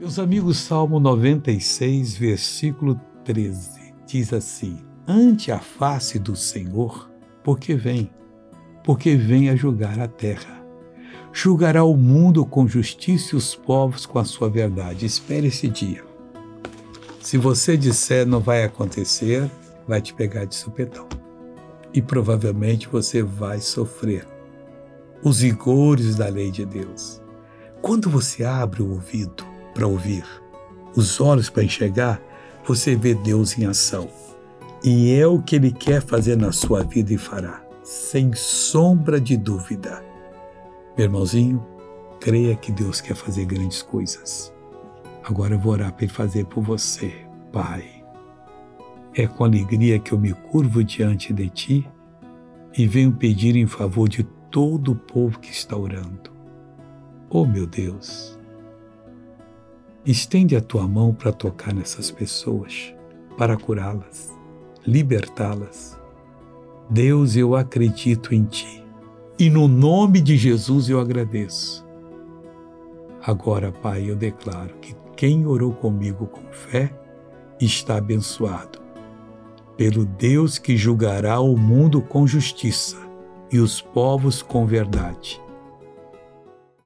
Meus amigos, Salmo 96, versículo 13, diz assim: Ante a face do Senhor, porque vem, porque vem a julgar a terra. Julgará o mundo com justiça e os povos com a sua verdade. Espere esse dia. Se você disser não vai acontecer, vai te pegar de supetão. E provavelmente você vai sofrer os rigores da lei de Deus. Quando você abre o ouvido para ouvir, os olhos para enxergar, você vê Deus em ação. E é o que Ele quer fazer na sua vida e fará, sem sombra de dúvida. Meu irmãozinho, creia que Deus quer fazer grandes coisas. Agora eu vou orar para Ele fazer por você, Pai. É com alegria que eu me curvo diante de Ti e venho pedir em favor de todo o povo que está orando. Oh, meu Deus, Estende a tua mão para tocar nessas pessoas, para curá-las, libertá-las. Deus, eu acredito em ti e no nome de Jesus eu agradeço. Agora, Pai, eu declaro que quem orou comigo com fé está abençoado pelo Deus que julgará o mundo com justiça e os povos com verdade